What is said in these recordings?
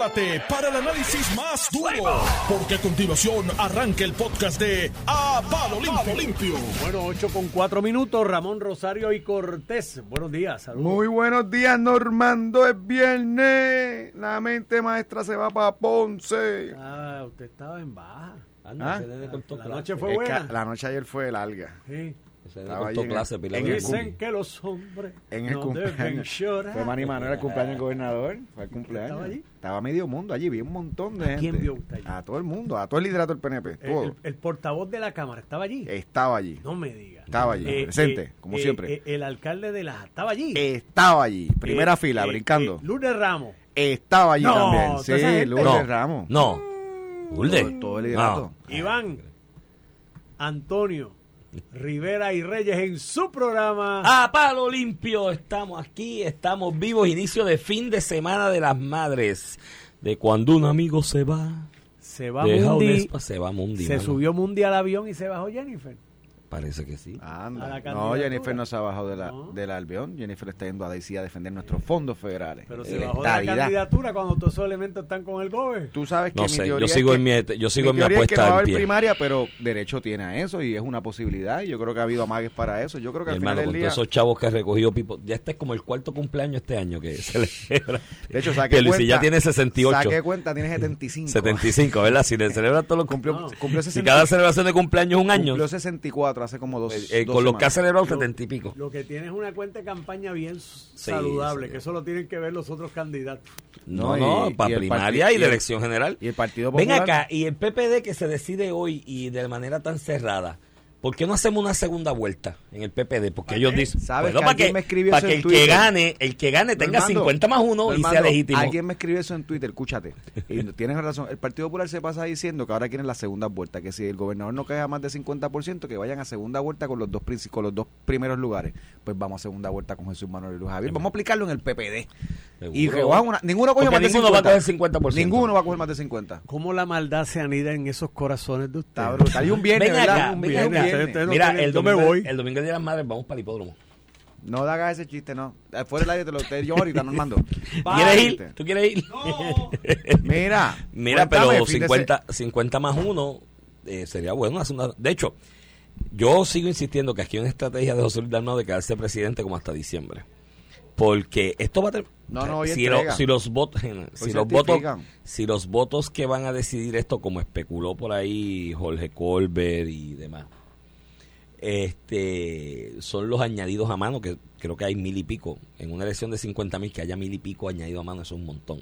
prepárate para el análisis más duro, porque a continuación arranca el podcast de A Palo Limpio. Limpio. Bueno, 8 con 4 minutos, Ramón Rosario y Cortés. Buenos días, saludos. Muy buenos días, Normando. Es viernes. La mente maestra se va para Ponce. Ah, usted estaba en baja. Anda, ¿Ah? La noche fue Es buena. que la noche ayer fue larga. Sí. En clase, el- Pilar en. Dicen que los hombres En el no deben cumpleaños. llorar. Fue Manny Manuel el cumpleaños del gobernador. Fue el cumpleaños. ¿Estaba allí? Estaba medio mundo allí. Vi un montón de ¿A gente. quién vio usted allí? A todo el mundo. A todo el liderato del PNP. El, Todo. el- el portavoz de la Cámara estaba allí. Estaba allí. No me diga. Estaba allí, presente, como siempre. eh, el alcalde de la estaba allí. Estaba allí. Primera Eh, fila, eh, brincando. eh, Lourdes Ramos. Estaba allí No, también. Sí. Lourdes No, Ramos. no. Lourdes. Todo, todo el liderato. Iván, Antonio, Rivera y Reyes en su programa. A palo limpio, estamos aquí, estamos vivos, inicio de fin de semana de las madres. De cuando un amigo se va, se va Mundi. se va Mundi. Se mano. subió Mundi al avión y se bajó Jennifer. Parece que sí. Anda. No. Jennifer no se ha bajado de la, No. del alveón. Jennifer está yendo a DC a defender nuestros fondos federales. Pero se bajó de la candidatura cuando todos esos elementos están con el GOBE. Tú sabes que No mi sé, yo es sigo que- en mi, yo sigo en mi teoría es que no apuesta va a haber primaria, pero derecho tiene a eso y es una posibilidad. Y yo creo que ha habido amagues para eso. Yo creo que Mi al final hermano, del con día. todos esos chavos que ha recogido Pipo, ya este es como el cuarto cumpleaños este año que se le celebra. De hecho, saqué que cuenta. ya tiene 68. Saqué cuenta, tiene 75. 75, ¿verdad? Si le celebran todos los Cumplió, cumpleaños. cumplió Si 60 cada celebración de cumpleaños es un año, Cumplió 64 hace como dos. eh, dos con los que ha celebrado 70 y pico. Lo que tiene es una cuenta de campaña bien saludable, sí. que eso lo tienen que ver los otros candidatos. No, No, para y primaria y el- elección general. Y el Partido Ven Popular. acá, y el PPD que se decide hoy y de manera tan cerrada, ¿por qué no hacemos una segunda vuelta en el PPD? Porque ellos dicen, ¿Sabes bueno, que para alguien que, me escribió para eso que en el que Twitter? gane, el que gane tenga Normando, 50 más uno y sea legítimo. Alguien me escribió eso en Twitter, escúchate. Y tienes razón. El Partido Popular se pasa diciendo que ahora quieren la segunda vuelta, que si el gobernador no cae a más de 50%, que vayan a segunda vuelta con los dos princi- con los dos primeros lugares. Pues vamos a segunda vuelta con Jesús Manuel y Luis Javier. Vamos a aplicarlo en el PPD. Y Seguro. que una- ninguno coge más de ninguno va a 50. coger 50%. Ninguno va a coger más de 50. ¿Cómo la maldad se anida en esos corazones de ustedes? Está brutal. Y un viernes, Ven ¿verdad? acá, un viernes. Viernes. No Mira, el domingo, voy. el domingo el día de las madres vamos para el hipódromo. No le hagas ese chiste, no. Eh, Fuera del aire te lo te yo ahorita, Normando. ¿Quieres ir? ¿Tú quieres ir? Mira. Mira, pero fin de 50, 50 más uno eh, sería bueno. hacer una- De hecho, yo sigo insistiendo que aquí hay una estrategia de José Luis Dalmau de quedarse presidente como hasta diciembre. Porque esto va a tener... No, no, si, lo- si los votos si los votos si los votos que van a decidir esto como especuló por ahí Jorge Colbert y demás este son los añadidos a mano que creo que hay mil y pico en una elección de 50 mil que haya mil y pico añadido a mano eso es un montón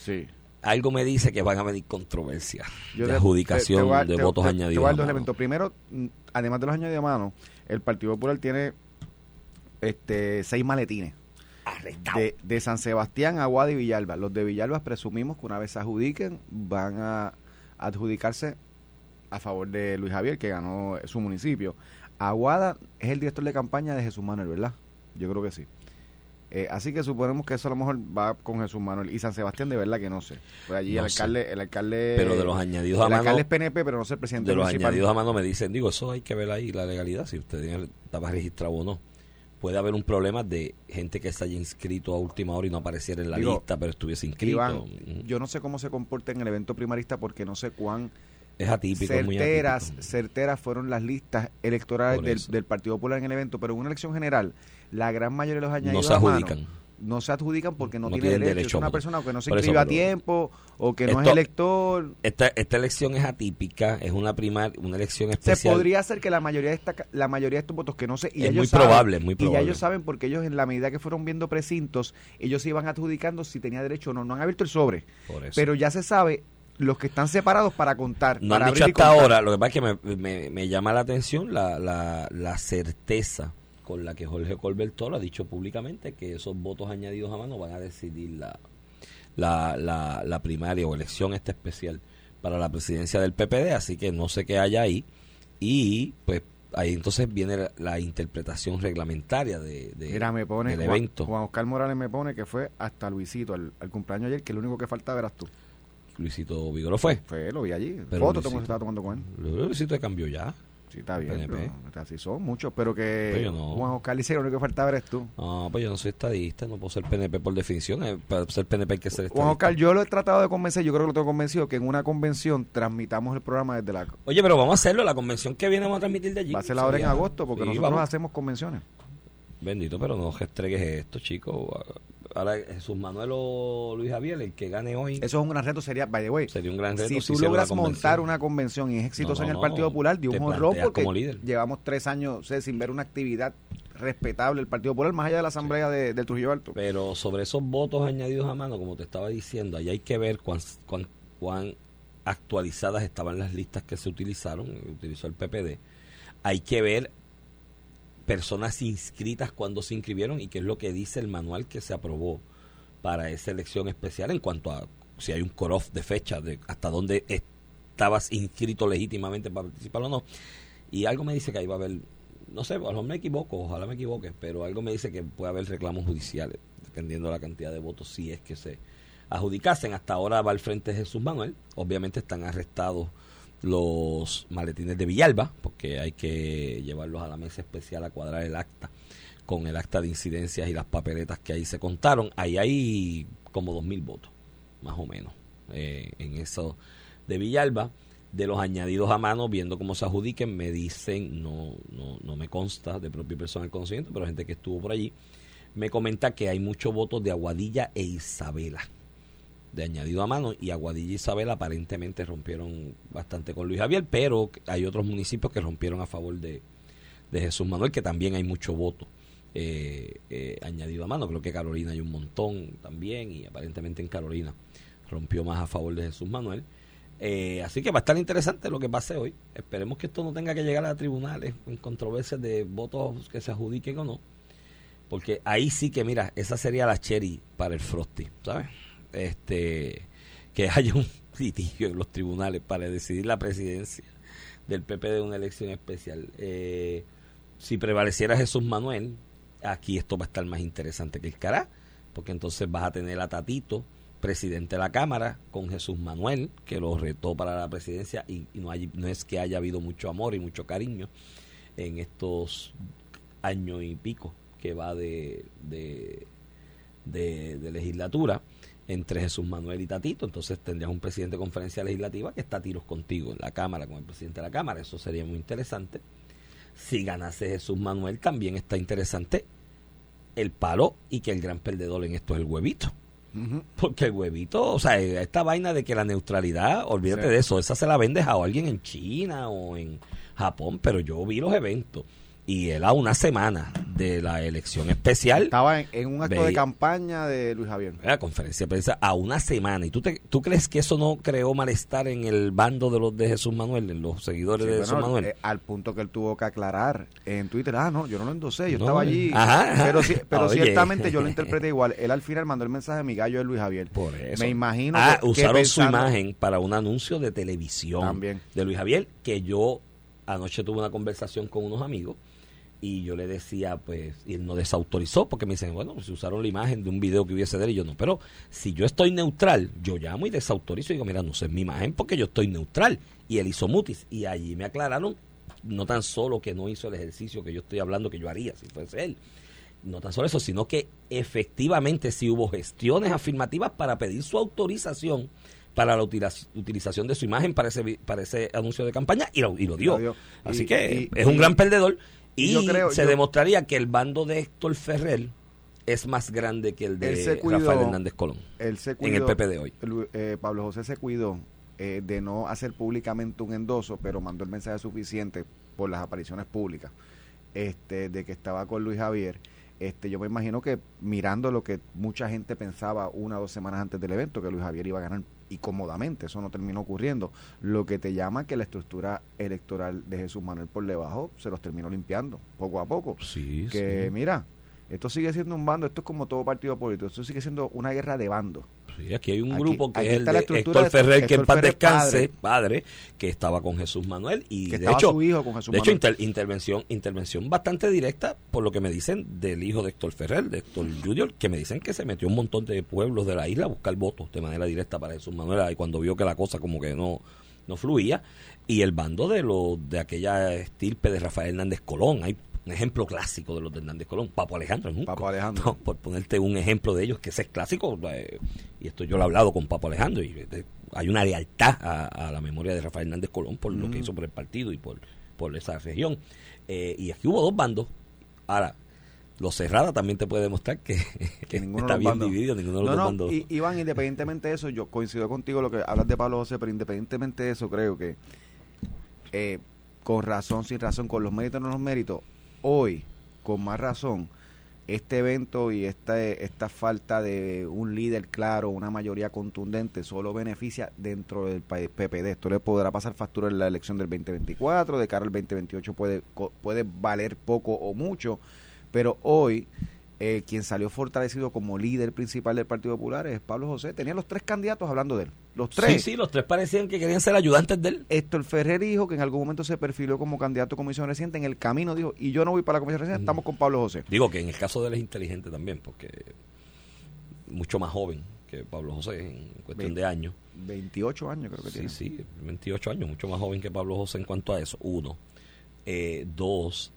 Sí. algo me dice que van a venir controversias de adjudicación te- te voy a- de te- votos añadidos. Voy a a dos elementos. Primero, además de los añadidos a mano, el Partido Popular tiene este seis maletines. De, de San Sebastián, Aguada y Villalba. Los de Villalba presumimos que una vez se adjudiquen, van a adjudicarse a favor de Luis Javier, que ganó su municipio. Aguada es el director de campaña de Jesús Manuel, ¿verdad? Yo creo que sí. Eh, así que suponemos que eso a lo mejor va con Jesús Manuel. Y San Sebastián, de verdad que no sé. Pues allí No el sé. alcalde, el alcalde. Pero de los añadidos a el mano- alcalde es PNP, pero no sé el presidente de los municipal. añadidos a mano me dicen, digo, eso hay que ver ahí la legalidad, si usted estaba registrado o no. Puede haber un problema de gente que se haya inscrito a última hora y no apareciera en la Digo, lista, pero estuviese inscrito. Iván, yo no sé cómo se comporta en el evento primarista porque no sé cuán es atípico, es muy certeras, atípico. certeras fueron las listas electorales del, del Partido Popular en el evento, pero en una elección general, la gran mayoría de los añadidos se a mano adjudican. no se adjudican porque no, No tiene tienen derecho. derecho Es a una persona que no se inscribe a tiempo o que no es Esto- elector. Esta, esta elección es atípica, es una primar, una elección Se especial. podría hacer que la mayoría de esta, la mayoría de estos votos que no sé y Es ellos muy saben- probable, muy y ya probable. ellos saben porque ellos en la medida que fueron viendo precintos ellos se iban adjudicando si tenía derecho o no no han abierto el sobre Por eso. pero ya se sabe los que están separados para contar no para han dicho hasta ahora, lo que pasa es que me, me- me llama la atención la, la, la certeza con la que Jorge Colbert Toro ha dicho públicamente que esos votos añadidos a mano van a decidir la, la, la, la primaria o elección esta especial para la presidencia del PPD, así que no sé qué haya ahí. Y pues ahí entonces viene la, la interpretación reglamentaria de, de- Mira, me pone del Juan, evento. Juan Oscar Morales me pone que fue hasta Luisito al, al cumpleaños ayer que lo único que faltaba eras tú Luisito Vigoro fue. fue lo vi allí Pero foto Luisito- estaba tomando con él Luisito cambió ya. Sí, está bien. Pero así son muchos, pero que Pero yo no. Juan Oscar dice que lo único que faltaba eres tú. No, pues yo no soy estadista, no puedo ser PNP por definición. eh, Para ser PNP hay que ser Juan estadista. Oscar, yo lo he tratado de convencer, yo creo que lo tengo convencido, que en una convención transmitamos el programa desde la... Oye, pero vamos a hacerlo, la convención que viene vamos a transmitir de allí. Va a ser ahora en Sería- agosto, porque Sí, nosotros vamos. hacemos convenciones. Bendito, pero no restregues esto, chicos. Ahora Jesús Manuel o Luis Javier, el que gane hoy, Eso es un gran reto, sería, by the way, sería un gran reto. si tú hiciera logras montar una convención y es exitosa No, no, en el no. Partido Popular, de un honrón porque llevamos tres años sin ver una actividad respetable del Partido Popular, más allá de la asamblea de, del Trujillo Alto. Pero sobre esos votos añadidos a mano, como te estaba diciendo, ahí hay que ver cuán, cuán, cuán actualizadas estaban las listas que se utilizaron, utilizó el PPD. Hay que ver personas inscritas cuando se inscribieron y qué es lo que dice el manual que se aprobó para esa elección especial en cuanto a si hay un cut-off de fecha, de hasta dónde estabas inscrito legítimamente para participar o no. Y algo me dice que ahí va a haber, no sé, a lo me equivoco, ojalá me equivoque, pero algo me dice que puede haber reclamos judiciales, dependiendo de la cantidad de votos, si es que se adjudicasen. Hasta ahora va al frente Jesús Manuel, obviamente están arrestados los maletines de Villalba, porque hay que llevarlos a la mesa especial a cuadrar el acta con el acta de incidencias y las papeletas que ahí se contaron. Ahí hay como dos mil votos, más o menos, eh, en eso de Villalba. De los añadidos a mano, viendo cómo se adjudiquen, me dicen, no, no, no me consta de propio personal conocimiento, pero gente que estuvo por allí, me comenta que hay muchos votos de Aguadilla e Isabela de añadido a mano y Aguadilla y Isabel aparentemente rompieron bastante con Luis Javier, pero hay otros municipios que rompieron a favor de, de Jesús Manuel, que también hay mucho voto eh, eh, añadido a mano. Creo que Carolina hay un montón también y aparentemente en Carolina rompió más a favor de Jesús Manuel. Eh, así que va a estar interesante lo que pase hoy. Esperemos que esto no tenga que llegar a tribunales en controversias de votos que se adjudiquen o no. Porque ahí sí que, mira, esa sería la cherry para el Frosty, ¿sabes? Este, que haya un litigio en los tribunales para decidir la presidencia del PP de una elección especial. Eh, si prevaleciera Jesús Manuel, aquí esto va a estar más interesante que el cará, porque entonces vas a tener a Tatito, presidente de la Cámara, con Jesús Manuel, que lo retó para la presidencia, y, no, hay, no es que haya habido mucho amor y mucho cariño en estos años y pico que va de, de, de legislatura entre Jesús Manuel y Tatito, entonces tendrías un presidente de conferencia legislativa que está a tiros contigo en la Cámara, con el presidente de la Cámara, eso sería muy interesante. Si ganase Jesús Manuel, también está interesante el palo y que el gran perdedor en esto es el huevito. Porque el huevito, o sea, esta vaina de que la neutralidad, olvídate Sí. de eso, esa se la vendes a alguien en China o en Japón, pero yo vi los eventos y él a una semana de la elección especial, Estaba en, en un acto de campaña de Luis Javier. la conferencia de prensa a una semana. ¿Y tú, te, tú crees que eso no creó malestar en el bando de los de Jesús Manuel, en los seguidores Sí, de bueno, Jesús Manuel? eh, al punto que él tuvo que aclarar en Twitter, ah, no, yo no lo endosé, yo No, estaba eh. allí. Ajá, ajá. Pero, sí- pero Oye. ciertamente yo lo interpreté igual. Él al final mandó el mensaje de mi gallo de Luis Javier. Por eso. Me imagino Ah, que- que usaron su pensando- imagen para un anuncio de televisión También. de Luis Javier, que yo anoche tuve una conversación con unos amigos y yo le decía, pues, y él no desautorizó porque me dicen, bueno, pues, usaron la imagen de un video que hubiese de él y yo no, pero si yo estoy neutral, yo llamo y desautorizo y digo, mira, no sé, mi imagen porque yo estoy neutral. Y él hizo mutis y allí me aclararon no tan solo que no hizo el ejercicio que yo estoy hablando que yo haría si fuese él, no tan solo eso, sino que efectivamente sí hubo gestiones afirmativas para pedir su autorización para la utiliz- utilización de su imagen para ese, para ese anuncio de campaña y lo, y lo dio. Así que y- es un gran perdedor y y yo creo- se yo- demostraría que el bando de Héctor Ferrer es más grande que el de cuidó- Rafael Hernández Colón Él se en el PP de hoy. Eh, Pablo José se cuidó eh, de no hacer públicamente un endoso, pero mandó el mensaje suficiente por las apariciones públicas este, de que estaba con Luis Javier. Este, yo me imagino que mirando lo que mucha gente pensaba una o dos semanas antes del evento, que Luis Javier iba a ganar y cómodamente, eso no terminó ocurriendo. Lo que te llama que la estructura electoral de Jesús Manuel por debajo se los terminó limpiando poco a poco Sí, que mira, esto sigue siendo un bando, esto es como todo partido político, esto sigue siendo una guerra de bandos. Sí, aquí hay un Aquí- grupo que es el de Héctor de Ferrer, que en paz descanse, padre. que estaba con Jesús Manuel y Que de hecho, su hijo con Jesús de hecho inter- intervención intervención bastante directa por lo que me dicen del hijo de Héctor Ferrer, de Héctor Junior, que me dicen que se metió un montón de pueblos de la isla a buscar votos de manera directa para Jesús Manuel y cuando vio que la cosa como que no no fluía, y el bando de lo, de aquella estirpe de Rafael Hernández Colón. Hay un ejemplo clásico de los de Hernández Colón, Papo Alejandro en. Papo Alejandro. No, por ponerte un ejemplo de ellos, que ese es clásico, eh, y esto yo lo he hablado con Papo Alejandro, y eh, hay una lealtad a, a la memoria de Rafael Hernández Colón por lo que Mm. hizo por el partido y por, por esa región. Eh, y aquí hubo dos bandos. Ahora, los Cerrada también te puede demostrar que, que está bien bandos- dividido, ninguno de No, los no, bandos. y- Iván, independientemente de eso, yo coincido contigo lo que hablas de Pablo José, pero independientemente de eso, creo que eh, con razón, sin razón, con los méritos o no los méritos, hoy, con más razón, este evento y esta, esta falta de un líder claro, una mayoría contundente, solo beneficia dentro del PPD. Esto le podrá pasar factura en la elección del 2024, de cara al 2028 puede, puede valer poco o mucho, pero hoy eh, quien salió fortalecido como líder principal del Partido Popular es Pablo José. Tenía los tres candidatos hablando de él. Los tres. Sí, sí, los tres parecían que querían ser ayudantes de él. Héctor Ferrer dijo que en algún momento se perfiló como candidato a comisión reciente. En el camino dijo, y yo no voy para la comisión reciente, estamos con Pablo José. Digo que en el caso de él es inteligente también, porque mucho más joven que Pablo José en cuestión de años. 28 años creo que Sí, tiene. sí, 28 años, mucho más joven que Pablo José en cuanto a eso. Uno. Eh, dos,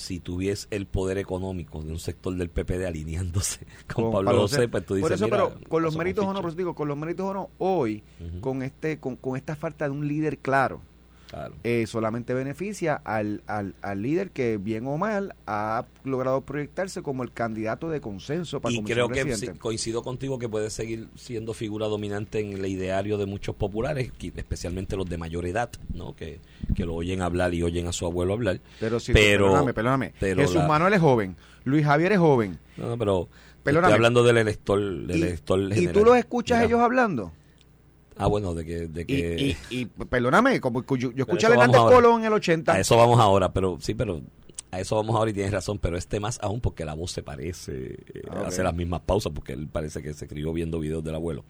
si tuviese el poder económico de un sector del PPD alineándose con, Pablo, José, pues tú dices, Por eso, mira, pero con los méritos o no, eso digo, con los méritos o no, hoy, con este con, con esta falta de un líder claro, Claro. eh, solamente beneficia al, al, al líder que, bien o mal, ha logrado proyectarse como el candidato de consenso para y creo que coincido contigo que puede seguir siendo figura dominante en el ideario de muchos populares, especialmente los de mayor edad, ¿no? Que, que lo oyen hablar y oyen a su abuelo hablar. Pero sí, pero- perdóname, perdóname. pero Jesús la- Manuel es joven, Luis Javier es joven. No, no, pero Perdóname. estoy hablando del elector, del y, elector y general. tú los escuchas Mira. ellos hablando. Ah, bueno, de que, de que y, y, perdóname, como yo, yo escuché a Hernández. Colón en el 80. a eso vamos ahora, pero sí, pero a eso vamos ahora y tienes razón, pero este más aún porque la voz se parece, eh, Ah, hace las mismas pausas porque él parece que se crió viendo videos del abuelo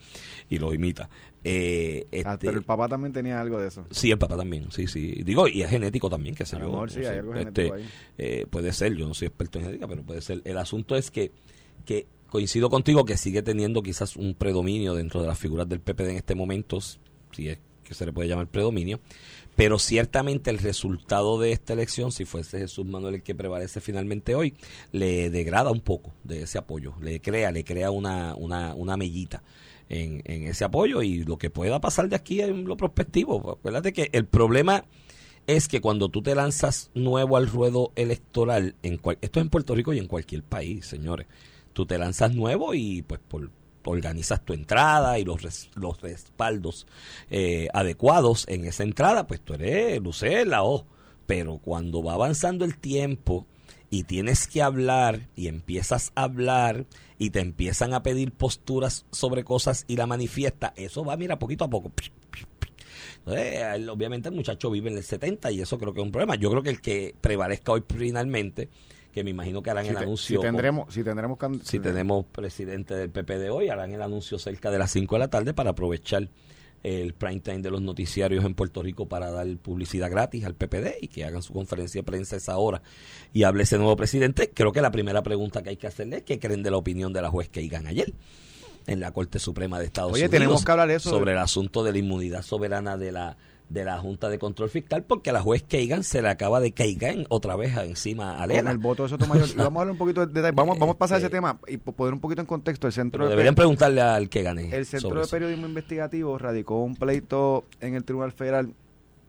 y lo imita. Eh, Ah, este, pero el papá también tenía algo de eso. Sí, el papá también, sí, sí. Digo, y es genético también, que lo yo. mejor sí, no hay sé. algo Este, ahí. eh, puede ser, yo no soy experto en genética, pero puede ser. El asunto es que, que coincido contigo que sigue teniendo quizás un predominio dentro de las figuras del PPD en este momento, si es que se le puede llamar predominio, pero ciertamente el resultado de esta elección, si fuese Jesús Manuel el que prevalece finalmente hoy, le degrada un poco de ese apoyo, le crea, le crea una, una, una mellita en, en ese apoyo y lo que pueda pasar de aquí en lo prospectivo. Acuérdate que el problema es que cuando tú te lanzas nuevo al ruedo electoral, en cual, esto es en Puerto Rico y en cualquier país, señores, tú te lanzas nuevo y pues por, organizas tu entrada y los, los respaldos eh, adecuados en esa entrada, pues tú eres luces la O. Pero cuando va avanzando el tiempo y tienes que hablar y empiezas a hablar y te empiezan a pedir posturas sobre cosas y la manifiesta, eso va, mira, poquito a poco. Entonces, el- obviamente el muchacho vive en el 70 y eso creo que es un problema. Yo creo que el que prevalezca hoy finalmente, que me imagino que harán Si, el te- anuncio. si tendremos, si tendremos, si tenemos presidente del PPD hoy, harán el anuncio cerca de las 5 de la tarde para aprovechar el prime time de los noticiarios en Puerto Rico para dar publicidad gratis al PPD y que hagan su conferencia de prensa a esa hora y hable ese nuevo presidente. Creo que la primera pregunta que hay que hacerle es qué creen de la opinión de la juez Kagan ayer en la Corte Suprema de Estados Oye, Unidos tenemos que hablar de eso. sobre el asunto de la inmunidad soberana de la de la Junta de Control Fiscal porque a la juez Kagan se le acaba de Kagan otra vez encima a con Lela. el voto de Sotomayor. Y vamos a hablar un poquito de detalle. Vamos, vamos a pasar ese Este- tema y po- poner un poquito en contexto. El Centro, de, deberían preguntarle al que gane. el centro de eso. Periodismo Investigativo radicó un pleito en el Tribunal Federal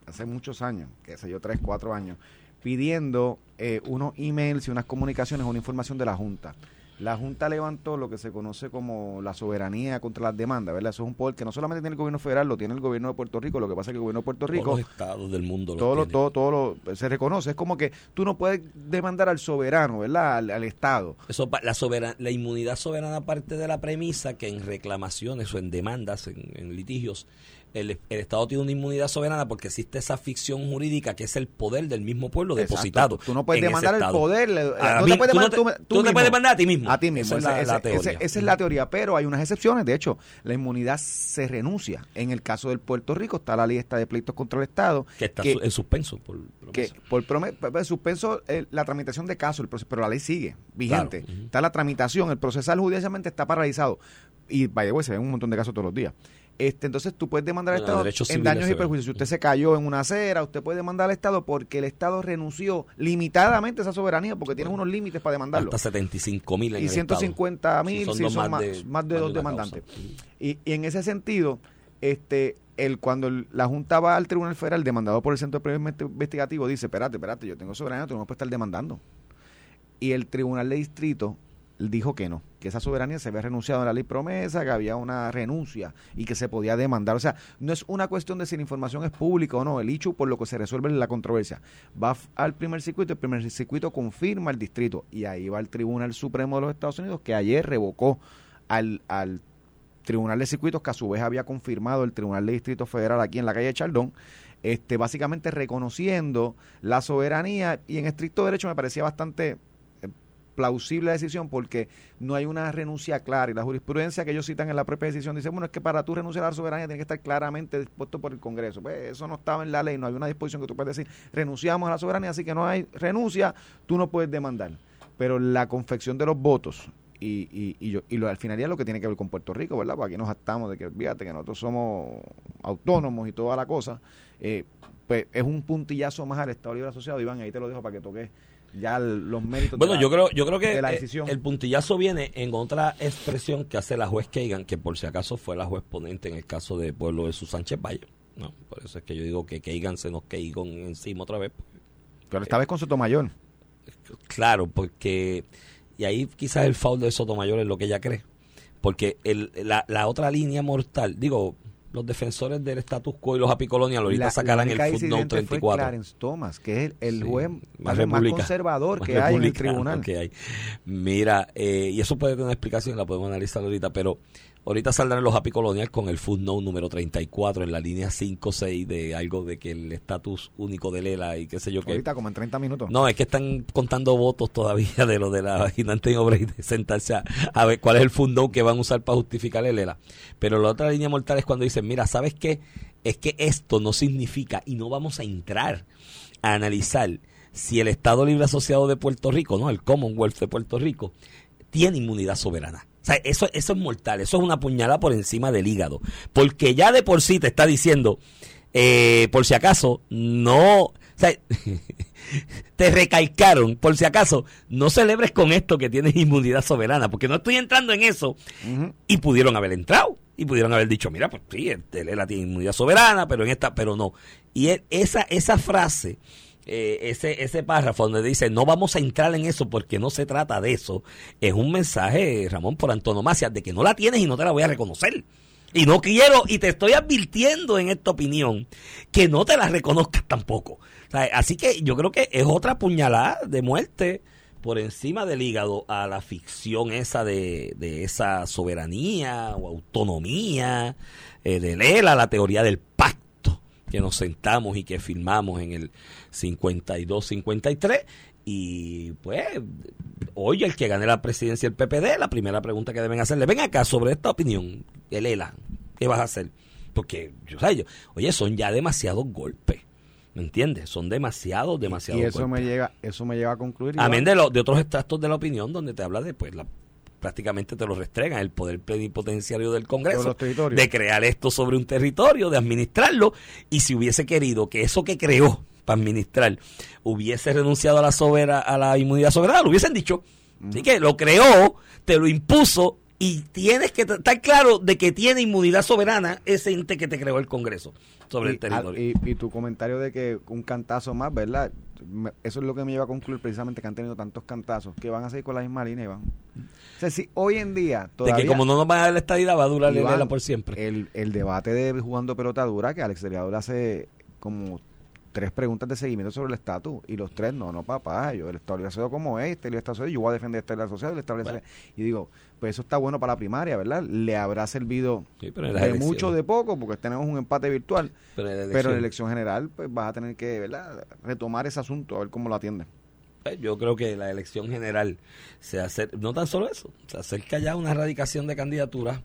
hace muchos años, qué sé yo, tres, cuatro años, pidiendo eh, unos emails y unas comunicaciones, una información de la Junta. La Junta levantó lo que se conoce como la soberanía contra las demandas, ¿verdad? Eso es un poder que no solamente tiene el gobierno federal, lo tiene el gobierno de Puerto Rico. Lo que pasa es que el gobierno de Puerto Rico Todos los estados del mundo lo todo lo, todo, todo lo, se reconoce. Es como que tú no puedes demandar al soberano, ¿verdad? Al, al Estado. Eso, la, soberan- la inmunidad soberana parte de la premisa que en reclamaciones o en demandas, en, en litigios, el, el Estado tiene una inmunidad soberana porque existe esa ficción jurídica que es el poder del mismo pueblo depositado. Tú no puedes en demandar el poder. no te puedes demandar a ti mismo. A ti mismo. Esa es la- Esa, la esa- teoría. esa- esa es la teoría. Pero hay unas excepciones. De hecho, la inmunidad se renuncia. En el caso del Puerto Rico está la lista de pleitos contra el Estado. que está que- en suspenso por que por pe- pe- suspenso eh, la tramitación de caso, el proceso, pero la ley sigue vigente. Claro. Está la tramitación, el procesal judicialmente está paralizado. y way, se ven un montón de casos todos los días. Este, entonces tú puedes demandar al Bueno, Estado en daños y perjuicios. Si usted se cayó en una acera, usted puede demandar al Estado porque el Estado renunció limitadamente a esa soberanía porque tiene unos límites para demandarlo. Hasta 75 mil en y el 150 Estado. mil Sí, son si son más de- más de dos demandantes. causa. Y, y en ese sentido, este el cuando el- la Junta va al Tribunal Federal demandado por el Centro de Periodismo Investigativo dice, espérate, espérate, yo tengo soberanía, tú no puedes estar demandando. Y el Tribunal de Distrito dijo que no, que esa soberanía se había renunciado a la ley promesa, que había una renuncia y que se podía demandar. O sea, no es una cuestión de si la información es pública o no, el hecho por lo que se resuelve la controversia. Va al primer circuito, el primer circuito confirma el distrito y ahí va el Tribunal Supremo de los Estados Unidos que ayer revocó al, al Tribunal de Circuitos, que a su vez había confirmado el Tribunal de Distrito Federal aquí en la calle Chaldón, este, básicamente reconociendo la soberanía y en estricto derecho me parecía bastante plausible la decisión porque no hay una renuncia clara y la jurisprudencia que ellos citan en la propia decisión dice, bueno, es que para tú renunciar a la soberanía tiene que estar claramente dispuesto por el Congreso. Pues eso no estaba en la ley, no hay una disposición que tú puedes decir, renunciamos a la soberanía, así que no hay renuncia, tú no puedes demandar. Pero la confección de los votos y, y, y, yo, y lo, al final lo que tiene que ver con Puerto Rico, ¿verdad? Porque aquí nos estamos de que, fíjate, que nosotros somos autónomos y toda la cosa, eh, pues es un puntillazo más al Estado Libre Asociado. Iván, ahí te lo dejo para que toques ya los méritos. Bueno, de la- yo creo, yo creo que de la eh, decisión. el puntillazo viene en otra expresión que hace la juez Kagan, que por si acaso fue la juez ponente en el caso de Pueblo de Sánchez Valle. No, por eso es que yo digo que Kagan se nos caigó encima otra vez. Pero esta vez con Sotomayor. Claro, porque. Y ahí quizás el foul de Sotomayor es lo que ella cree. Porque el, la, la otra línea mortal, digo, los defensores del status quo y los apicoloniales ahorita La- sacarán la el footnote disidente fue 34. Clarence Thomas, que es el, el Sí, juez más conservador más que hay en el tribunal. que hay. Mira, eh, y eso puede tener una explicación, la podemos analizar ahorita, pero ahorita saldrán los apicolonial con el footnote número 34 en la línea 5-6 de algo de que el estatus único de Lela y qué sé yo qué. Ahorita como en 30 minutos. No, es que están contando votos todavía de lo de la y han tenido break de sentarse a, a ver cuál es el footnote que van a usar para justificar el ELA. Pero la otra línea mortal es cuando dicen, mira, ¿sabes qué? Es que esto no significa, y no vamos a entrar a analizar si el Estado Libre Asociado de Puerto Rico, ¿no? El Commonwealth de Puerto Rico, tiene inmunidad soberana. O sea, eso, eso es mortal, eso es una puñalada por encima del hígado. Porque ya de por sí te está diciendo, eh, por si acaso, no... O sea, te recalcaron, por si acaso, no celebres con esto que tienes inmunidad soberana, porque no estoy entrando en eso. Y pudieron haber entrado, y pudieron haber dicho, mira, pues sí, el Lela tiene inmunidad soberana, pero en esta, pero no. Y él- esa, esa frase, eh, ese, ese párrafo donde dice, no vamos a entrar en eso porque no se trata de eso, es un mensaje, Ramón, por antonomasia, de que no la tienes y no te la voy a reconocer. Y no quiero, y te estoy advirtiendo en esta opinión, que no te la reconozcas tampoco. Así que yo creo que es otra puñalada de muerte por encima del hígado a la ficción esa de, de esa soberanía o autonomía eh, de Lela, la teoría del pacto que nos sentamos y que firmamos en el 52-53 y pues hoy el que gane la presidencia del PPD, la primera pregunta que deben hacerle, ven acá sobre esta opinión, el ELA, ¿qué vas a hacer? Porque, yo, sea, yo- oye, son ya demasiados golpes, ¿me entiendes? Son demasiados, demasiados Y eso golpes. me llega, eso me lleva a concluir. Amén de, lo- de otros extractos de la opinión donde te habla de, pues, la, prácticamente te lo restregan, el poder plenipotenciario del Congreso, de crear esto sobre un territorio, de administrarlo, y si hubiese querido que eso que creó para administrar hubiese renunciado a la sobera, a la inmunidad soberana, lo hubiesen dicho. Así que lo creó, te lo impuso, y tienes que estar claro de que tiene inmunidad soberana ese ente que te creó el Congreso sobre el y, territorio. y- y tu comentario de que un cantazo más, ¿verdad? Me- Eso es lo que me lleva a concluir precisamente que han tenido tantos cantazos que van a seguir con la misma línea, Iván. O sea, si hoy en día de todavía que como no nos van a dar la estadidad, va a durar Iván, por siempre. El, el debate de jugando pelota dura, que Alex Delgado hace como tres preguntas de seguimiento sobre el estatus y los tres, no, no, papá, yo el Asociado como es, este Asociado, yo voy a defender este Asociado, el Estado Libre Bueno. Y digo, pues eso está bueno para la primaria, ¿verdad? Le habrá servido Sí, de elecciones- mucho o de poco, porque tenemos un empate virtual, pero en la pero en elección- la elección general, pues vas a tener que, ¿verdad? Retomar ese asunto, a ver cómo lo atiende. Eh, Yo creo que la elección general se hace, no tan solo eso, se acerca ya una erradicación de candidaturas.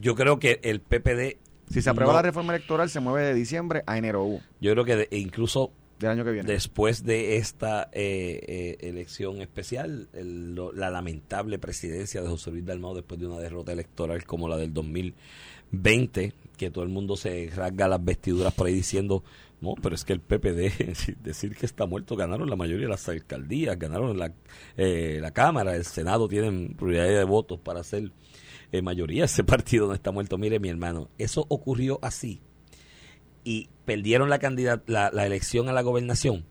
Yo creo que el PPD, Si se aprueba No. la reforma electoral, se mueve de diciembre a enero. uh, yo creo que de- incluso del año que viene. Después de esta eh, eh, elección especial, el- lo- la lamentable presidencia de José Luis Dalmau después de una derrota electoral como la del 2020, que todo el mundo se rasga las vestiduras por ahí diciendo, no, pero es que el PPD, decir que está muerto, ganaron la mayoría de las alcaldías, ganaron la, eh, la Cámara, el Senado tienen prioridad de votos para hacer eh, mayoría, ese partido no está muerto. Mire, mi hermano, eso ocurrió así y perdieron la, la, la elección a la gobernación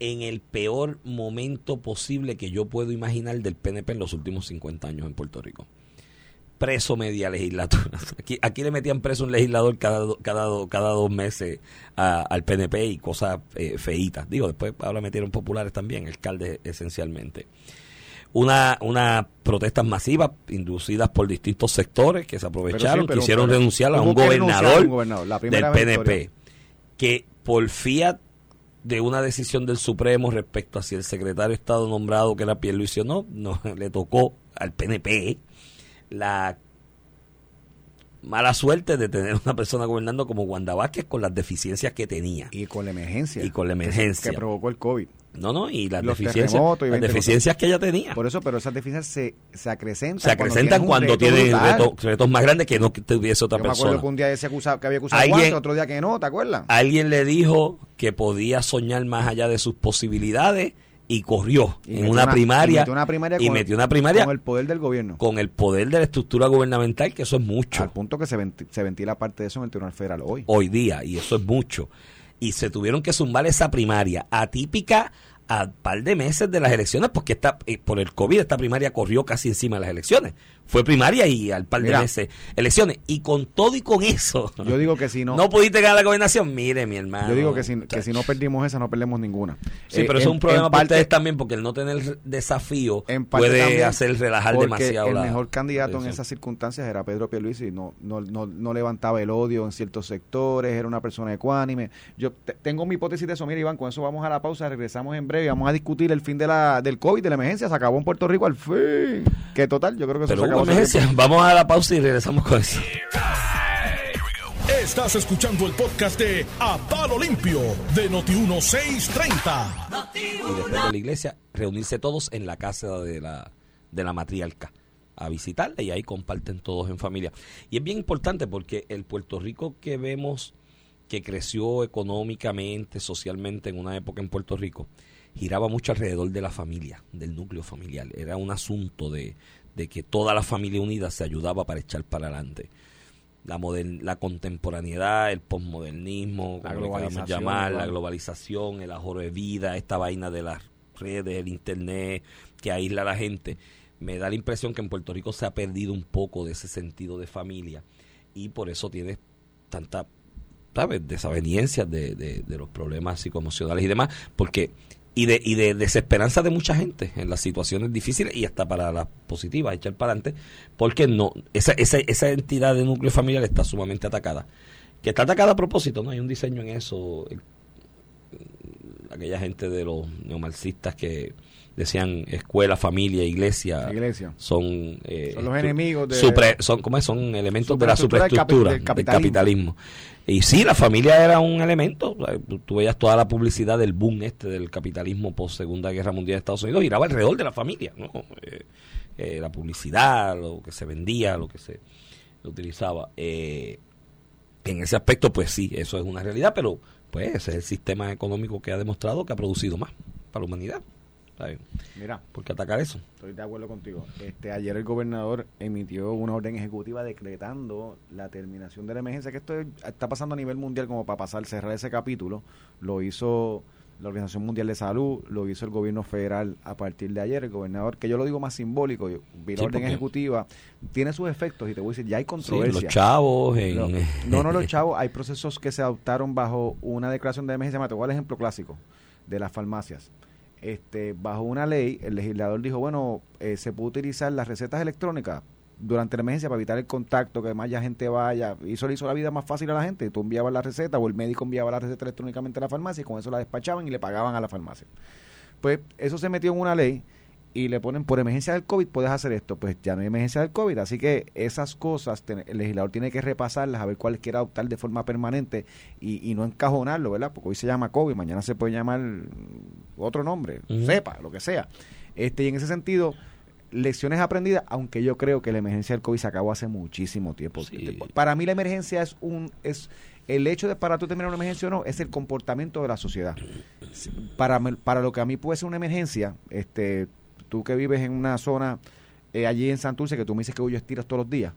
en el peor momento posible que yo puedo imaginar del PNP en los últimos 50 años en Puerto Rico. Preso media legislatura. Aquí, aquí le metían preso un legislador cada, cada, cada dos meses al PNP y cosas eh, feitas. Digo, después ahora metieron populares también, alcaldes esencialmente. Una, una protestas masivas inducidas por distintos sectores que se aprovecharon, pero- quisieron pero renunciar a un gobernador, un gobernador, la del PNP que por fiat de una decisión del Supremo respecto a si el secretario de Estado nombrado que era Pierluisi o no, no le tocó al PNP la mala suerte de tener una persona gobernando como Wanda Vázquez con las deficiencias que tenía. Y con la emergencia. Y con la que emergencia. Que, provocó el COVID. No, no, y las Los deficiencias, y las 20 deficiencias que ella tenía. Por eso, pero esas deficiencias se, se acrecentan. se acrecentan cuando reto brutal. retos, retos más grandes que no tuviese otra Yo me acuerdo persona. que un día decía que, usaba- que había usar Alguien- guantes, otro día que no, ¿te acuerdas? Alguien le dijo que podía soñar más allá de sus posibilidades y corrió Y en una, primaria y metió una primaria, y con, metió una primaria con el poder del gobierno. con el poder de la estructura gubernamental, que eso es mucho Al punto que se, se ventila parte de eso en el Tribunal Federal hoy. hoy día, y eso es mucho. Y se tuvieron que zumbar esa primaria atípica a par de meses de las elecciones, porque esta, eh, por el COVID esta primaria corrió casi encima de las elecciones. Fue primaria y al par de Mira. meses elecciones. Y con todo y con eso, Yo digo que si no, no, pudiste ganar la gobernación. Mire, mi hermano. yo digo que si, que si no perdimos esa, no perdemos ninguna. Sí, Eh, pero eso es un problema para parte- ustedes también, porque el no tener desafío en puede hacer relajar demasiado el la mejor candidato en esas circunstancias era Pedro Pierluisi no, no, no, no levantaba el odio en ciertos sectores era una persona ecuánime yo te- tengo mi hipótesis de eso mira Iván con eso vamos a la pausa regresamos en breve vamos a discutir el fin de la del COVID de la emergencia se acabó en Puerto Rico al fin que total yo creo que eso Pero se acabó emergencia. Vamos a la pausa y regresamos con eso. Estás escuchando el podcast de A Palo Limpio de Noti1630. Y después de la iglesia, reunirse todos en la casa de la, de la matriarca a visitarla y ahí comparten todos en familia. Y es bien importante porque el Puerto Rico que vemos que creció económicamente, socialmente en una época en Puerto Rico, giraba mucho alrededor de la familia, del núcleo familiar. Era un asunto de, de que toda la familia unida se ayudaba para echar para adelante. La, modern- la contemporaneidad, el posmodernismo, La globalización, llamar, la globalización, el ahorro de vida, esta vaina de las redes, el internet que aísla a la gente. Me da la impresión que en Puerto Rico se ha perdido un poco de ese sentido de familia y por eso tienes tanta ¿sabes? desaveniencias de, de, de los problemas psicoemocionales y demás, porque y de, y de desesperanza de mucha gente en las situaciones difíciles y hasta para las positivas, echar para adelante, porque no, esa, esa, esa entidad de núcleo familiar está sumamente atacada. Que está atacada a propósito, ¿no? Hay un diseño en eso. Aquella gente de los neomarxistas que decían escuela, familia, iglesia, son, eh, Son los enemigos de- supre- son ¿cómo es? son elementos de la Superestructura del capi- capitalismo. y sí la familia era un elemento tú veías toda la publicidad del boom este del capitalismo post segunda guerra mundial de Estados Unidos giraba alrededor de la familia ¿no? Eh, eh, la publicidad lo que se vendía lo que se utilizaba eh, en ese aspecto pues sí eso es una realidad pero pues ese es el sistema económico que ha demostrado que ha producido más para la humanidad ¿sabes? mira ¿por qué atacar eso? Estoy de acuerdo contigo. Este, ayer el gobernador emitió una orden ejecutiva decretando la terminación de la emergencia, que esto es- está pasando a nivel mundial como para pasar, cerrar ese capítulo. Lo hizo la Organización Mundial de Salud, lo hizo el gobierno federal a partir de ayer. El gobernador, que yo lo digo más simbólico, vi la Sí, orden ejecutiva, tiene sus efectos y te voy a decir, ya hay Sí, controversia. los chavos en, No, no, no, los chavos, hay procesos que se adoptaron bajo una declaración de emergencia. Me te voy al ejemplo clásico de las farmacias. Este, bajo una ley, el legislador dijo, bueno, eh, se puede utilizar las recetas electrónicas durante la emergencia para evitar el contacto, que más ya gente vaya. Y eso le hizo la vida más fácil a la gente. Tú enviabas la receta o el médico enviaba la receta electrónicamente a la farmacia y con eso la despachaban y le pagaban a la farmacia. Pues eso se metió en una ley y le ponen por emergencia del COVID puedes hacer esto, pues ya no hay emergencia del COVID, así que esas cosas el legislador tiene que repasarlas a ver cuáles quiere adoptar de forma permanente y, y, no encajonarlo, ¿verdad? Porque hoy se llama COVID, mañana se puede llamar otro nombre, sepa, lo que sea. Este, y en ese sentido, lecciones aprendidas, aunque yo creo que la emergencia del COVID se acabó hace muchísimo tiempo. Para mí la emergencia es un es el hecho de para tú terminar una emergencia o no es el comportamiento de la sociedad. Para, para lo que a mí puede ser una emergencia, este tú que vives en una zona eh, allí en Santurce que tú me dices que huyes tiras todos los días,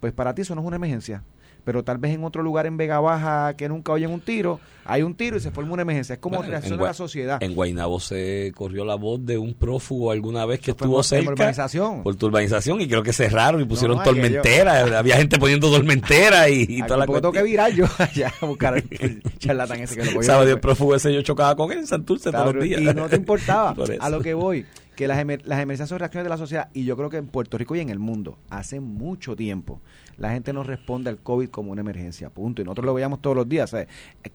pues para ti eso no es una emergencia pero tal vez en otro lugar en Vega Baja que nunca oyen un tiro, hay un tiro y se forma una emergencia. Es como reacción de la sociedad. En Guaynabo se corrió la voz de un prófugo alguna vez que estuvo cerca. Por urbanización. Por tu urbanización y creo que cerraron y pusieron tormentera. Había gente poniendo tormentera y, y toda la cosa. tengo que virar yo allá a buscar el charlatán ese que lo ¿Sabes? El prófugo ese yo chocaba con él en Santurce todos los días. Y no te importaba. a lo que voy que las, las emergencias son reacciones de la sociedad y yo creo que en Puerto Rico y en el mundo hace mucho tiempo la gente no responde al COVID como una emergencia, punto. Y nosotros lo veíamos todos los días.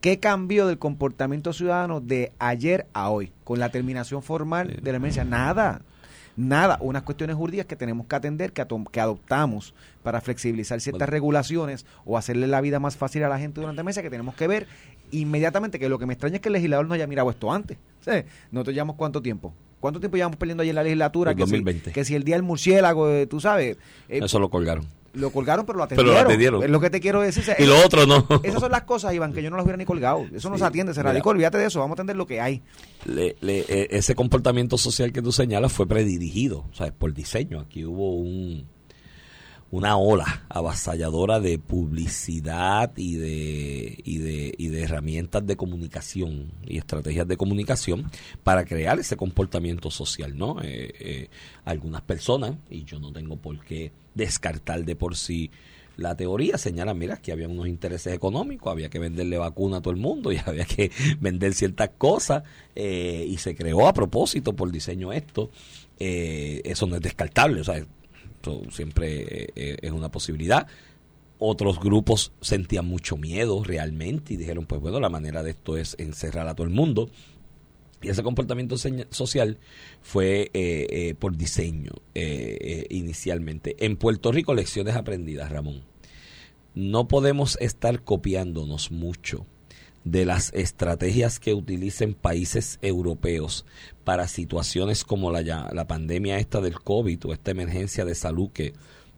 ¿Qué cambió del comportamiento ciudadano de ayer a hoy con la terminación formal de la emergencia? Nada. Nada, unas cuestiones jurídicas que tenemos que atender, que, que adoptamos para flexibilizar ciertas regulaciones o hacerle la vida más fácil a la gente durante meses que tenemos que ver inmediatamente, que lo que me extraña es que el legislador no haya mirado esto antes. Nosotros llevamos cuánto tiempo. ¿Cuánto tiempo llevamos perdiendo ahí en la legislatura? que, Si, que si el día del murciélago, eh, tú sabes. Eh, Eso lo colgaron lo colgaron, pero lo atendieron. Es lo que te quiero decir. Y lo otro no. Esas son las cosas, Iván, que yo no las hubiera ni colgado. Eso no se atiende, se radicó. Olvídate de eso, vamos a atender lo que hay. Eh, ese comportamiento social que tú señalas fue predirigido, o sea, por diseño. Aquí hubo un una ola avasalladora de publicidad y de, y de, y de herramientas de comunicación y estrategias de comunicación para crear ese comportamiento social, ¿no? Eh, eh, algunas personas, y yo no tengo por qué descartar de por sí la teoría señala, mira, que había unos intereses económicos, había que venderle vacuna a todo el mundo y había que vender ciertas cosas eh, y se creó a propósito por diseño esto. eso no es descartable, o sea, siempre eh, es una posibilidad. Otros grupos sentían mucho miedo realmente y dijeron, pues bueno, la manera de esto es encerrar a todo el mundo. Y ese comportamiento social fue eh, eh, por diseño inicialmente. En Puerto Rico, lecciones aprendidas, Ramón. No podemos estar copiándonos mucho de las estrategias que utilicen países europeos para situaciones como la, la pandemia esta del COVID o esta emergencia de salud que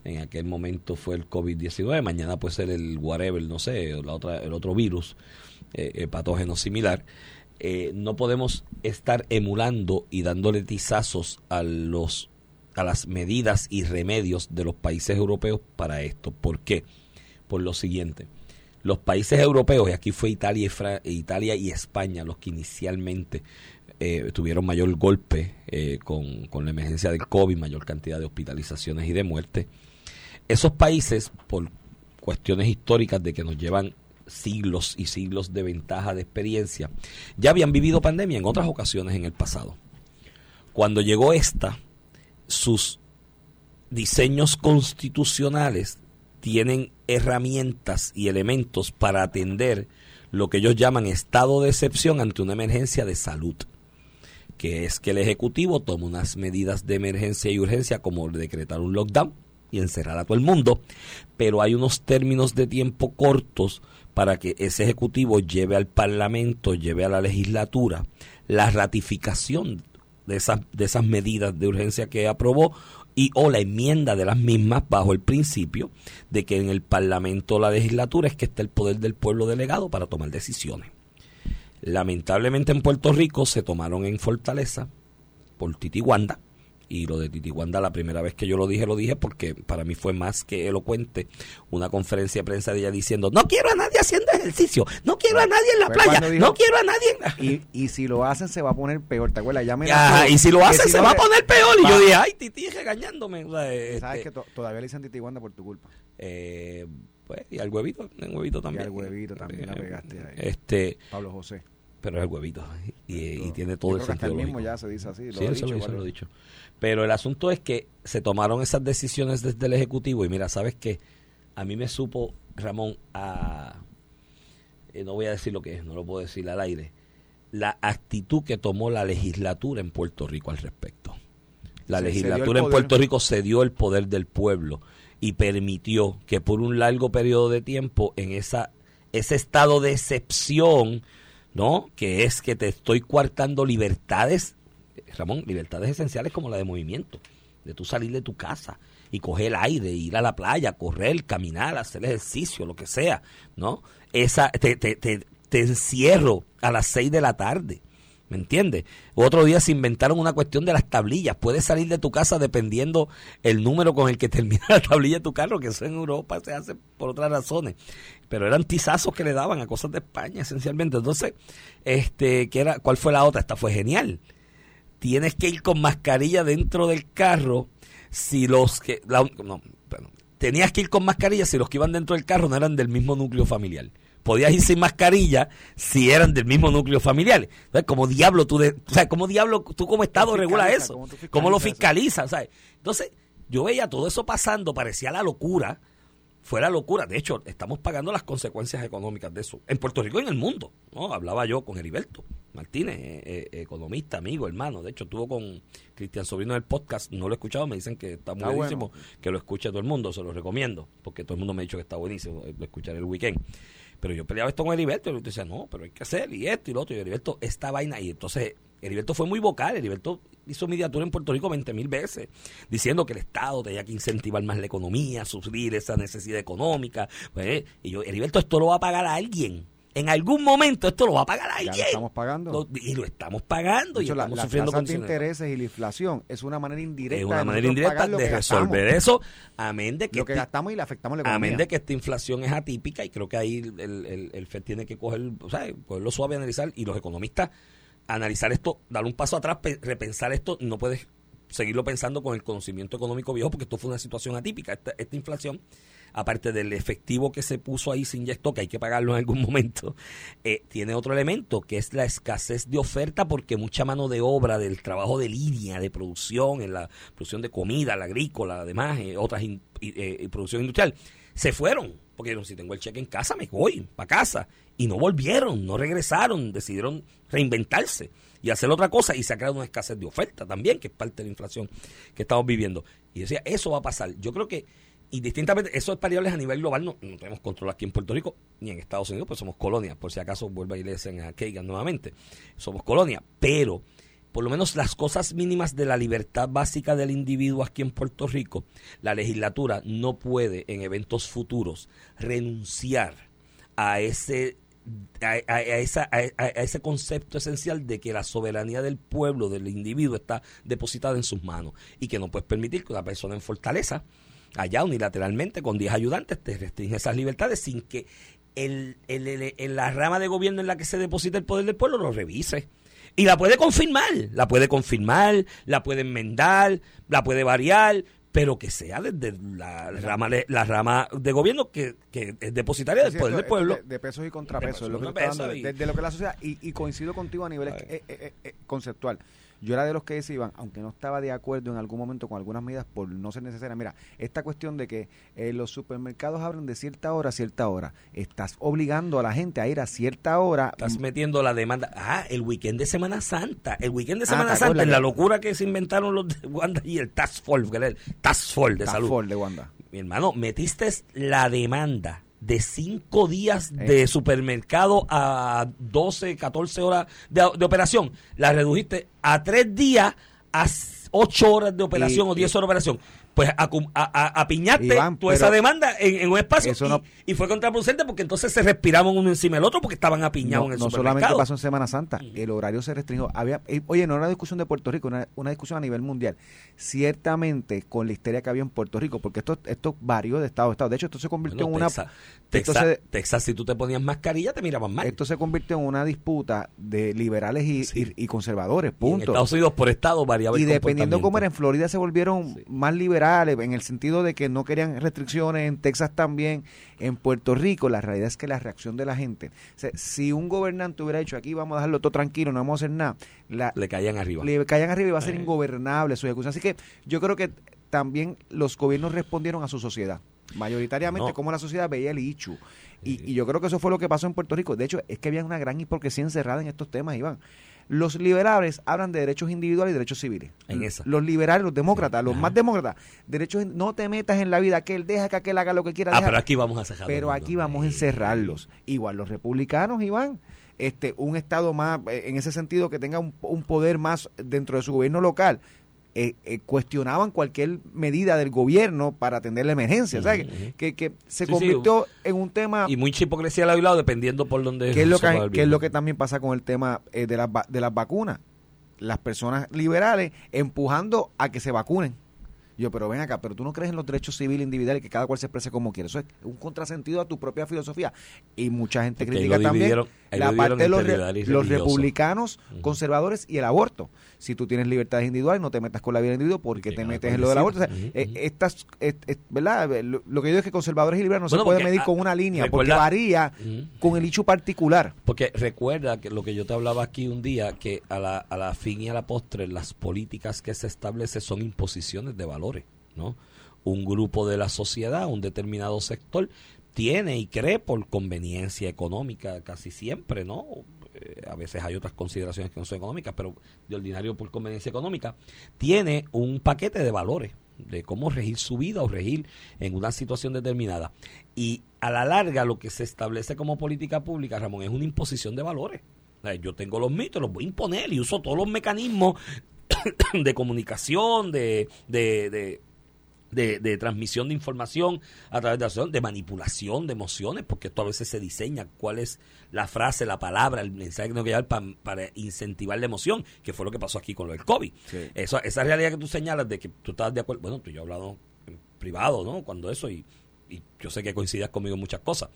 en aquel momento fue el COVID-19, mañana puede ser el whatever, no sé, la otra, el otro virus eh, eh, patógeno similar. Eh, no podemos estar emulando y dándole tizazos a los a las medidas y remedios de los países europeos para esto. ¿Por qué? Por lo siguiente los países europeos, y aquí fue Italia y, Italia y España los que inicialmente eh, tuvieron mayor golpe eh, con, con, la emergencia del COVID, mayor cantidad de hospitalizaciones y de muertes. Esos países, por cuestiones históricas de que nos llevan siglos y siglos de ventaja de experiencia, ya habían vivido pandemia en otras ocasiones en el pasado. Cuando llegó esta, sus diseños constitucionales tienen herramientas y elementos para atender lo que ellos llaman estado de excepción ante una emergencia de salud, que es que el Ejecutivo toma unas medidas de emergencia y urgencia como decretar un lockdown y encerrar a todo el mundo, pero hay unos términos de tiempo cortos para que ese Ejecutivo lleve al Parlamento, lleve a la legislatura la ratificación de esas, de esas medidas de urgencia que aprobó y o la enmienda de las mismas bajo el principio de que en el Parlamento o la legislatura es que está el poder del pueblo delegado para tomar decisiones. Lamentablemente en Puerto Rico se tomaron en Fortaleza por Titi Wanda, y lo de Titi Wanda, la primera vez que yo lo dije, lo dije porque para mí fue más que elocuente una conferencia de prensa de ella diciendo, no quiero a nadie haciendo ejercicio, no quiero a nadie en la playa, no quiero a nadie Y, y si lo hacen se va a poner peor, ¿te acuerdas? Ya y si lo hacen se va a poner peor. Y yo dije, ay, Titi, regañándome. Sabes este que todavía le dicen Titi Wanda por tu culpa. Eh, pues, y al huevito, al huevito también. Y al huevito también la eh, pegaste ahí. Este, Pablo José pero es el huevito y, tiene todo el sentido mismo ya se dice así sí, eso lo, lo he dicho pero el asunto es que se tomaron esas decisiones desde el Ejecutivo y mira, ¿sabes qué? A mí me supo, Ramón, a... Eh, no voy a decir lo que es, no lo puedo decir al aire, la actitud que tomó la legislatura en Puerto Rico al respecto. La Se- se dio el legislatura en. Puerto Rico cedió el poder del pueblo y permitió que por un largo periodo de tiempo en esa ese estado de excepción, ¿no? Que es que te estoy coartando libertades, Ramón, libertades esenciales como la de movimiento, de tú salir de tu casa y coger el aire, ir a la playa, correr, caminar, hacer ejercicio, lo que sea, ¿no? Esa te, te, te, te encierro a las seis de la tarde. ¿Me entiendes? Otro día se inventaron una cuestión de las tablillas. Puedes salir de tu casa dependiendo el número con el que termina la tablilla de tu carro, que eso en Europa se hace por otras razones. Pero eran tizazos que le daban a cosas de España, esencialmente. Entonces, este, ¿qué era? ¿cuál fue la otra? Esta fue genial. Tienes que ir con mascarilla dentro del carro si los que... la- no, bueno, tenías que ir con mascarilla si los que iban dentro del carro no eran del mismo núcleo familiar podías ir sin mascarilla si eran del mismo núcleo familiar. Entonces, como diablo tú, de, o sea, como diablo tú como Estado ¿Cómo regula eso? ¿Cómo fiscalizas ¿Cómo lo eso? fiscaliza? ¿sabes? Entonces, yo veía todo eso pasando, parecía la locura, fue la locura. De hecho, estamos pagando las consecuencias económicas de eso, en Puerto Rico y en el mundo. ¿no? Hablaba yo con Heriberto Martínez, eh, eh, economista, amigo, hermano. De hecho, estuvo con Cristian Sobrino en el podcast, no lo he escuchado, me dicen que está muy Está buenísimo, bueno. que lo escuche todo el mundo, se lo recomiendo, porque todo el mundo me ha dicho que está buenísimo, eh, lo escucharé el weekend. Pero yo peleaba esto con Heriberto y Heriberto decía, no, pero hay que hacer y esto y lo otro. Y Heriberto, esta vaina. Y entonces Heriberto fue muy vocal. Heriberto hizo mediatura en Puerto Rico 20 mil veces, diciendo que el Estado tenía que incentivar más la economía, suplir esa necesidad económica. Pues, y yo, Heriberto, esto lo va a pagar a alguien. En algún momento esto lo va a pagar a Ya alguien. lo estamos pagando. Lo- y lo estamos pagando y hecho, la, estamos las sufriendo de intereses y la inflación es una manera indirecta Es una de manera indirecta de gastamos, resolver eso, amén de que lo que este- gastamos y le afectamos a la economía. Amén de que esta inflación es atípica y creo que ahí el, el, el FED tiene que coger, o sea, cogerlo suave y analizar y los economistas analizar esto, dar un paso atrás, pe- repensar esto, no puedes seguirlo pensando con el conocimiento económico viejo porque esto fue una situación atípica. Esta, esta inflación, aparte del efectivo que se puso ahí, se inyectó, que hay que pagarlo en algún momento, eh, tiene otro elemento que es la escasez de oferta porque mucha mano de obra del trabajo de línea, de producción, en la producción de comida, la agrícola, además, eh, otras in- eh, producción industrial, se fueron. Porque dijeron, si tengo el cheque en casa, me voy para casa. Y no volvieron, no regresaron, decidieron reinventarse y hacer otra cosa. Y se ha creado una escasez de oferta también, que es parte de la inflación que estamos viviendo. Y decía, eso va a pasar. Yo creo que, indistintamente, esos variables a nivel global no, no tenemos control aquí en Puerto Rico ni en Estados Unidos, pues somos colonia. Por si acaso vuelva y le dicen a Kagan nuevamente, somos colonia. Pero por lo menos las cosas mínimas de la libertad básica del individuo aquí en Puerto Rico, la legislatura no puede en eventos futuros renunciar a ese a, a- esa, a ese concepto esencial de que la soberanía del pueblo, del individuo, está depositada en sus manos y que no puedes permitir que una persona en fortaleza, allá unilateralmente, con 10 ayudantes, te restringe esas libertades sin que el, el- el- el- la rama de gobierno en la que se deposita el poder del pueblo lo revise. Y la puede confirmar, la puede confirmar, la puede enmendar, la puede variar, pero que sea desde la rama, de- la rama de gobierno que, que es depositaria del poder del pueblo. De, de pesos y contrapesos, De es lo que pesos tú y estás hablando, contrapesos de, de lo que es la sociedad, y, y coincido contigo a nivel eh, eh, eh, conceptual. Yo era de los que decían, aunque no estaba de acuerdo en algún momento con algunas medidas por no ser necesarias. Mira, esta cuestión de que eh, los supermercados abren de cierta hora a cierta hora, estás obligando a la gente a ir a cierta hora. Estás metiendo la demanda. Ah, el weekend de Semana Santa. El weekend de Ah, Semana ¿te Santa, en la locura que se inventaron los de Wanda y el Task Force, que era el Task Force de Task salud. Force de Wanda. Mi hermano, metiste la demanda de cinco días Eh. de supermercado a 12, 14 horas de, de operación. La redujiste a tres días a s- ocho horas de operación Y- o 10 horas de operación. Pues acum- a, a- apiñaste Iván, toda esa demanda en, en un espacio eso y, no- y fue contraproducente porque entonces se respiraban uno encima del otro porque estaban apiñados No, en el no solamente pasó en Semana Santa, el horario se restringió. Había, oye, no era una discusión de Puerto Rico, una, una discusión a nivel mundial. Ciertamente con la histeria que había en Puerto Rico, porque esto, esto varió de estado a estado. De hecho, esto se convirtió Bueno, en una... Texas, Texas, si tú te ponías mascarilla, te miraban mal. Esto se convirtió en una disputa de liberales y, Sí. y- y conservadores, Y en punto. Estados Unidos, por estado, variaba Y el dependiendo cómo era, en. Florida se volvieron Sí. más liberales, en el sentido de que no querían restricciones, en Texas también, en Puerto Rico, la realidad es que la reacción de la gente, o sea, si un gobernante hubiera dicho aquí vamos a dejarlo todo tranquilo, no vamos a hacer nada, la, Le caían arriba. le caían arriba y va a ser Eh. ingobernable su ejecución. Así que yo creo que también los gobiernos respondieron a su sociedad. Mayoritariamente, No. como la sociedad veía el Ichu. Y, y yo creo que eso fue lo que pasó en Puerto Rico. De hecho, es que había una gran hipocresía encerrada en estos temas, Iván. Los liberales hablan de derechos individuales y derechos civiles. En esa. Los liberales, los demócratas, los Ajá. más demócratas, derechos, no te metas en la vida, que él deja que aquel haga lo que quiera. Ah, pero aquí vamos a cerrar. pero aquí vamos a encerrarlos. Igual los republicanos, Iván, este, un estado más, eh, en ese sentido, que tenga un, un poder más dentro de su gobierno local, eh, eh, cuestionaban cualquier medida del gobierno para atender la emergencia. ¿sabes? Ujú. que, que se Sí, sí, convirtió en un tema Y mucha hipocresía al lado dependiendo por donde. ¿Qué es lo que, qué es lo que también pasa con el tema eh, de, las, de las vacunas? Las personas liberales empujando a que se vacunen. Yo, pero ven acá, pero tú no crees en los derechos civiles individuales que cada cual se exprese como quiere. Eso es un contrasentido a tu propia filosofía. Y mucha gente critica también la parte de los, re- republicanos conservadores y el aborto. Si tú tienes libertades individuales, no te metas con la vida individual porque Que te metes en lo del aborto. O sea, eh, estas, eh, eh, ¿verdad? Lo, lo que yo digo es que conservadores y liberales no Bueno, se puede porque, medir ah, con una línea porque varía con el hecho particular. Porque recuerda que lo que yo te hablaba aquí un día, que a la, a la fin y a la postre, las políticas que se establecen son imposiciones de valores, ¿no? Un grupo de la sociedad, un determinado sector, tiene y cree por conveniencia económica casi siempre, ¿no? Eh, a veces hay otras consideraciones que no son económicas, pero de ordinario por conveniencia económica, tiene un paquete de valores de cómo regir su vida o regir en una situación determinada. Y a la larga lo que se establece como política pública, Ramón, es una imposición de valores. Yo tengo los mitos, los voy a imponer y uso todos los mecanismos de comunicación, de, de, de, de- de transmisión de información a través de la acción, de manipulación de emociones, porque esto a veces se diseña cuál es la frase, la palabra, el mensaje que tengo que llevar pa- para incentivar la emoción, que fue lo que pasó aquí con lo del COVID. Sí. Eso, esa realidad que tú señalas de que tú estás de acuerdo, bueno, tú y yo he hablado en privado, ¿no? Cuando eso, y, y yo sé que coincidas conmigo en muchas cosas.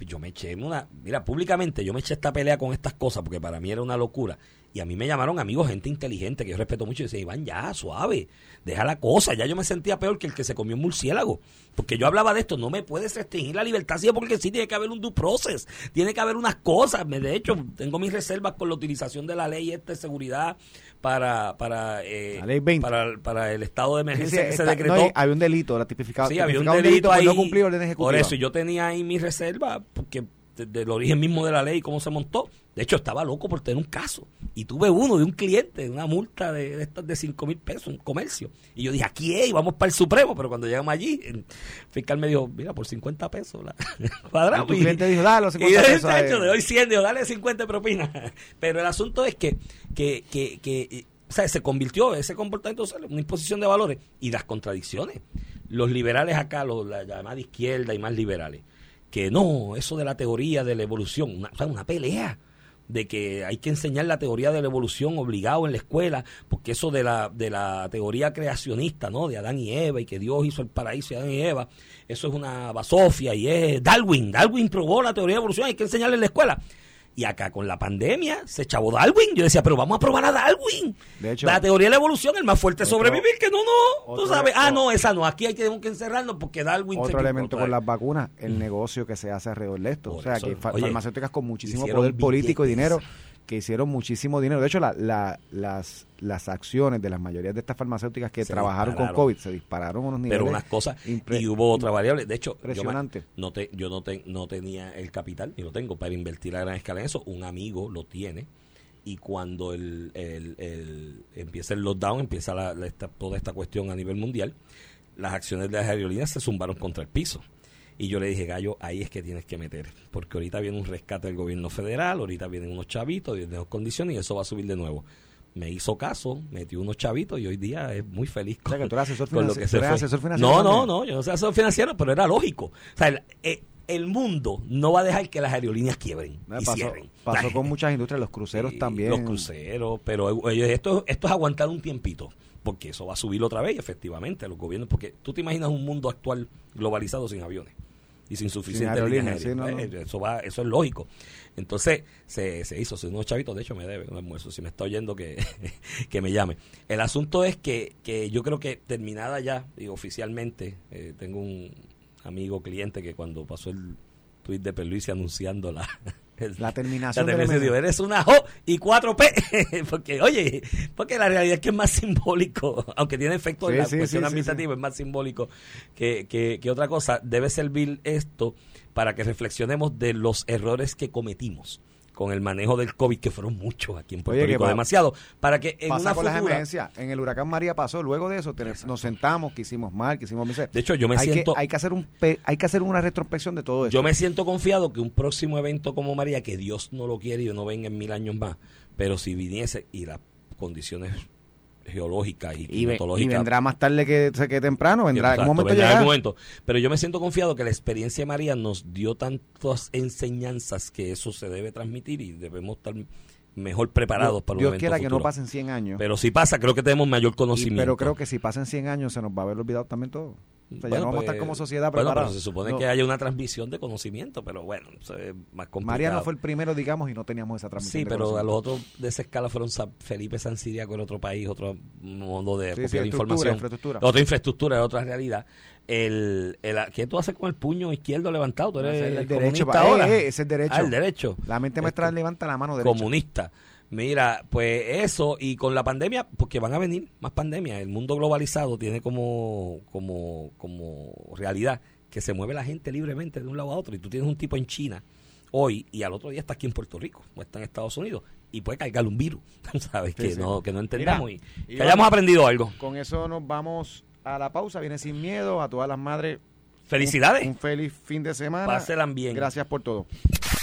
Yo me eché una, mira, públicamente yo me eché esta pelea con estas cosas porque para mí era una locura. Y a mí me llamaron amigos, gente inteligente que yo respeto mucho y decían, Iván, ya, suave, deja la cosa. Ya yo me sentía peor que el que se comió un murciélago. Porque yo hablaba de esto, no me puedes restringir la libertad, sí, porque sí tiene que haber un due process, tiene que haber unas cosas. De hecho, tengo mis reservas con la utilización de la ley esta de seguridad para, para, eh, La ley 20. para, para el estado de Sí, sí, emergencia que se decretó. no, había un delito, la tipificado. Sí, había un delito, por ahí. no cumplir órdenes ejecutivas. Por eso yo tenía ahí mi reserva, porque de- del origen mismo de la ley, cómo se montó. De hecho, estaba loco por tener un caso. Y tuve uno de un cliente, una multa de, de estas de 5 mil pesos, un comercio. Y yo dije, aquí es, y vamos para el Supremo. Pero cuando llegamos allí, el fiscal me dijo, mira, por 50 pesos la cuadrado. Y tu cliente dijo, dale los Y 50 de pesos a hecho, le doy 100, digo, dale 50 de propina. Pero el asunto es que, que, que, que o sea, se convirtió ese comportamiento social en una imposición de valores y las contradicciones. Los liberales acá, los, la llamada izquierda y más liberales, que no, eso de la teoría de la evolución, una, o sea, una pelea de que hay que enseñar la teoría de la evolución obligado en la escuela, porque eso de la, de la teoría creacionista, ¿no? De Adán y Eva, y que Dios hizo el paraíso y Adán y Eva, eso es una basofia y es Darwin. Darwin probó la teoría de evolución, hay que enseñarle en la escuela. Y acá con la pandemia se chavó Darwin. Yo decía, pero vamos a probar a Darwin. De hecho- la teoría de la evolución, el más fuerte Otro- sobrevivir, que no, no. Tú sabes, ah, no, esa no. Aquí hay que, tenemos que encerrarnos porque Darwin Otro elemento con las vacunas, el negocio que se hace alrededor de esto. Por o sea, eso, que oye, farmacéuticas con muchísimo poder político y dinero, que hicieron muchísimo dinero. De hecho, la- la- las, las acciones de las mayorías de estas farmacéuticas que Se trabajaron con. COVID se dispararon a unos niveles. pero unas cosas y hubo otra variable de hecho yo, impresionante. no te, yo no, te- no tenía el capital ni lo tengo para invertir a gran escala en eso un amigo lo tiene y cuando el, el- el- empieza el lockdown empieza la- la- esta- toda esta cuestión a nivel mundial las acciones de las aerolíneas se zumbaron contra el piso y yo le dije, Gallo, ahí es que tienes que meter. Porque ahorita viene un rescate del gobierno federal, ahorita vienen unos chavitos, y de condiciones, y eso va a subir de nuevo. Me hizo caso, metió unos chavitos y hoy día es muy feliz O sea, que tú eres asesor con lo que tú se eres fue. asesor financiero No, no, no, yo no soy asesor financiero, pero era lógico. O sea, el, eh, el mundo no va a dejar que las aerolíneas quiebren Eh, y pasó cierren. pasó con muchas industrias, los cruceros también. Los cruceros, pero oye, esto, esto es aguantar un tiempito, porque eso va a subir otra vez, efectivamente, los gobiernos, porque tú te imaginas un mundo actual globalizado sin aviones y sin suficiente sí, no, no. eso va, eso es lógico. Entonces, se, se hizo, unos chavitos, de hecho me debe un almuerzo, si me está oyendo que, que me llame. El asunto es que, que yo creo que terminada ya, y oficialmente, eh, tengo un amigo cliente que cuando pasó el tuit de Perluisi anunciando la, La terminación la de la terminación, digo, eres una Jo y 4P. porque, oye, porque la realidad es que es más simbólico, aunque tiene efecto en Sí, la sí, cuestión sí, administrativa, es más simbólico que, que, que otra cosa. Debe servir esto para que reflexionemos de los errores que cometimos con el manejo del COVID, que fueron muchos aquí en Puerto Oye, Rico, demasiado, para que en Pasa una con las futura... emergencias. En el huracán María pasó. Luego de eso te- nos sentamos, que hicimos mal, que hicimos miser. De hecho, yo me hay siento... Que, hay, que hacer un hay que hacer una retrospección de todo esto. Yo me siento confiado que un próximo evento como María, que Dios no lo quiere y no venga en mil años más, pero si viniese y las condiciones geológicas y, y, y vendrá más tarde que, que temprano. Vendrá en un momento vendrá en algún momento. Pero yo me siento confiado que la experiencia de María nos dio tantas enseñanzas que eso se debe transmitir y debemos estar mejor preparados para un Dios quiera que no futuro. pasen 100 años. Pero si pasa, creo que tenemos mayor Y- conocimiento. pero creo que si pasen 100 años se nos va a haber olvidado también todo. O sea, ya Bueno, no vamos a pues, estar como sociedad Bueno, preparados. pero se supone No, que haya una transmisión de conocimiento, pero bueno, es más complicado. María no fue el primero, digamos, y no teníamos esa transmisión. Sí, de pero a los otros de esa escala fueron Felipe San Siriaco en otro país, otro modo de Sí, estructura, información. infraestructura. Otra infraestructura, otra realidad. El, el, ¿Qué tú haces con el puño izquierdo levantado? Tú eres el el derecho, ahora. eh, eh, ese es el derecho. Ah, el derecho. La mente maestra Este, levanta la mano derecha. Comunista. Mira, pues eso, y con la pandemia, porque van a venir más pandemias. El mundo globalizado tiene como, como, como realidad que se mueve la gente libremente de un lado a otro. Y tú tienes un tipo en China hoy y al otro día está aquí en Puerto Rico o está en Estados Unidos y puede cargarle un virus, ¿sabes? Sí, que, sí. No, que no entendamos Mira, y, hayamos vamos- aprendido algo. Con eso nos vamos a la pausa. Viene sin miedo a todas las madres. Felicidades. Un, un feliz fin de semana. Pásenla bien. Gracias por todo.